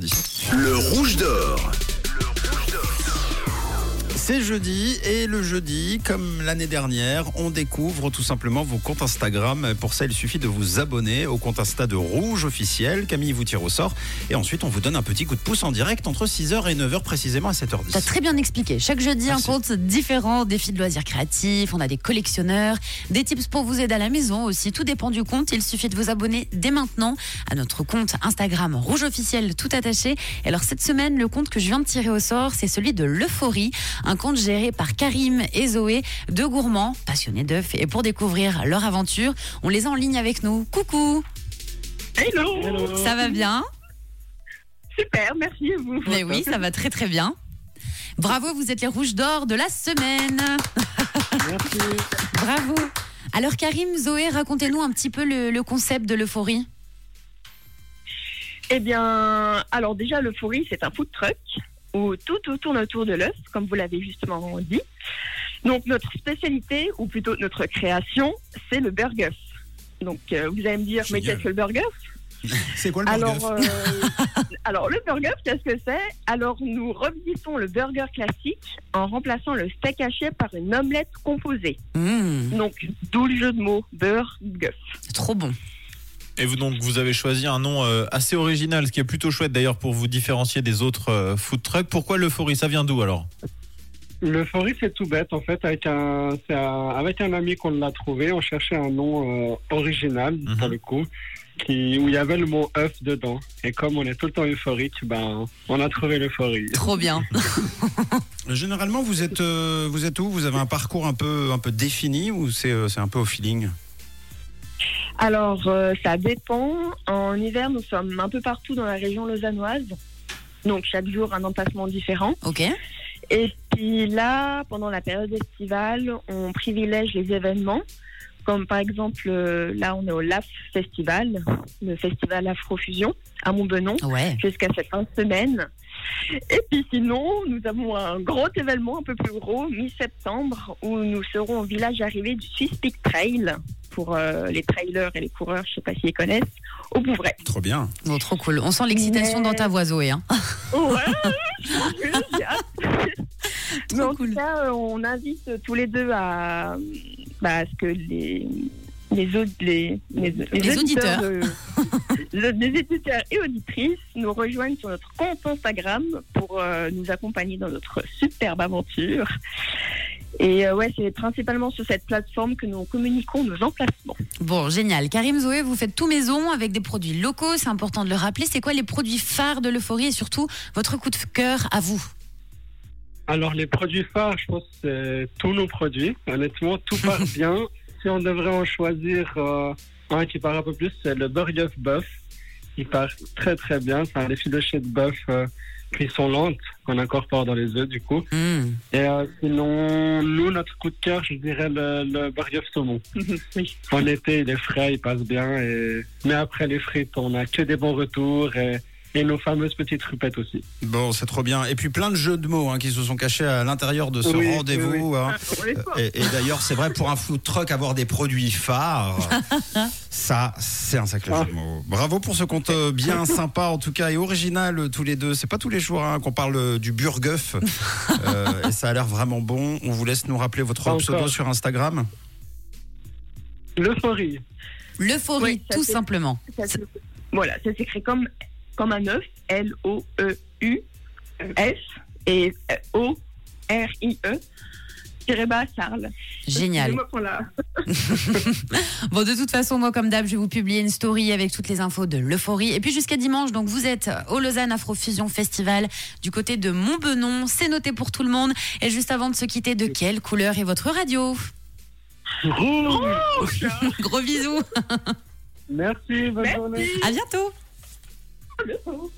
7h10. C'est jeudi et le jeudi, comme l'année dernière, on découvre tout simplement vos comptes Instagram. Pour ça, il suffit de vous abonner au compte Insta de Rouge officiel. Camille vous tire au sort et ensuite on vous donne un petit coup de pouce en direct entre 6h et 9h précisément à 7h10. T'as très bien expliqué. Chaque jeudi, Merci. un compte différent, défis de loisirs créatifs, on a des collectionneurs, des tips pour vous aider à la maison aussi. Tout dépend du compte. Il suffit de vous abonner dès maintenant à notre compte Instagram Rouge officiel tout attaché. Et alors cette semaine, le compte que je viens de tirer au sort, c'est celui de l'Euphorie, un compte géré par Karim et Zoé, deux gourmands passionnés d'œufs. Et pour découvrir leur aventure, on les a en ligne avec nous. Coucou, Hello. ça va bien Super, merci et vous. Mais oui, ça va très très bien. Bravo, vous êtes les rouges d'or de la semaine. Merci. Bravo. Alors Karim, Zoé, racontez-nous un petit peu le, le concept de l'euphorie. Eh bien, alors déjà, l'euphorie, c'est un food truck où tout, tout tourne autour de l'œuf, comme vous l'avez justement dit. Donc, notre spécialité, ou plutôt notre création, c'est le burger. Donc, euh, vous allez me dire, mais qu'est-ce que le burger? C'est quoi le alors, burger? euh, alors, le burger, qu'est-ce que c'est? Alors, nous revisitons le burger classique en remplaçant le steak haché par une omelette composée. Mmh, Donc, d'où le jeu de mots, burger. c'est trop bon. Et vous donc vous avez choisi un nom euh, assez original, ce qui est plutôt chouette d'ailleurs pour vous différencier des autres euh, food trucks. Pourquoi l'euphorie? Ça vient d'où alors? L'euphorie, c'est tout bête. En fait, avec un, avec un ami qu'on l'a trouvé, on cherchait un nom euh, original, Mhm. pour le coup, qui, où il y avait le mot œuf dedans. Et comme on est tout le temps euphorique, ben, on a trouvé l'euphorie. Trop bien. Généralement, vous êtes, euh, vous êtes où? Vous avez un parcours un peu, un peu défini ou c'est euh, c'est un peu au feeling? Alors, euh, ça dépend. En hiver, nous sommes un peu partout dans la région lausannoise. Donc, chaque jour, un emplacement différent. Ok. Et puis là, pendant la période estivale, on privilège les événements. Comme par exemple, euh, là, on est au LAF Festival, le festival Afrofusion à Montbenon, Ouais. jusqu'à cette fin de semaine. Et puis sinon, nous avons un gros événement un peu plus gros, mi-septembre, où nous serons au village arrivé du Swiss Peak Trail pour euh, les trailers et les coureurs, je sais pas s'ils connaissent, au Bouvray. Trop bien. Bon, trop cool. On sent l'excitation Mais- dans ta voix, Zoé. hein. Ouais. Mais en cool. tout cas, euh, on invite tous les deux à, bah, à ce que les les, aud- les, les, Les auditeurs. de- le- les éditeurs et auditrices nous rejoignent sur notre compte Instagram pour euh, nous accompagner dans notre superbe aventure. Et euh, ouais, c'est principalement sur cette plateforme que nous communiquons nos emplacements. Bon, génial. Karim, Zoé, vous faites tout maison avec des produits locaux. C'est important de le rappeler. C'est quoi les produits phares de l'euphorie et surtout votre coup de cœur à vous? Alors, les produits phares, je pense que c'est tous nos produits. Honnêtement, tout part bien. Si on devrait en choisir euh, un qui part un peu plus, c'est le burger bœuf. Il part très très bien. C'est un effiloché de bœuf euh, qui sont lentes, qu'on incorpore dans les œufs du coup. Mmh. Et euh, sinon, nous, notre coup de cœur, je dirais le, le burger saumon. oui. En été, il est frais, il passe bien. Et... Mais après les frites, on a que des bons retours et, et nos fameuses petites rupettes aussi. Bon, c'est trop bien. Et puis plein de jeux de mots hein, qui se sont cachés à l'intérieur de ce Oui, rendez-vous. hein. Voit. Et, et d'ailleurs, c'est vrai, pour un food truck, avoir des produits phares, ça, c'est un sacré jeu de mots. Bravo pour ce compte bien sympa, en tout cas, et original tous les deux. C'est pas tous les jours hein, qu'on parle euh, du burguff. Euh, et ça a l'air vraiment bon. On vous laisse nous rappeler votre pseudo sur Instagram. L'euphorie. L'euphorie, Oui, tout simplement. Ça voilà, ça s'écrit comme, comme un œuf, L-O-E-U-S et O-R-I-E, tiré bas Charles. Génial. Excusez-moi pour la- Bon, de toute façon, moi, comme d'hab, je vais vous publier une story avec toutes les infos de l'euphorie. Et puis jusqu'à dimanche, donc vous êtes au Lausanne Afrofusion Festival du côté de Montbenon. C'est noté pour tout le monde. Et juste avant de se quitter, de quelle couleur est votre radio? Rouge. Gros bisous. Merci, bonne Merci. journée. À bientôt. wonderful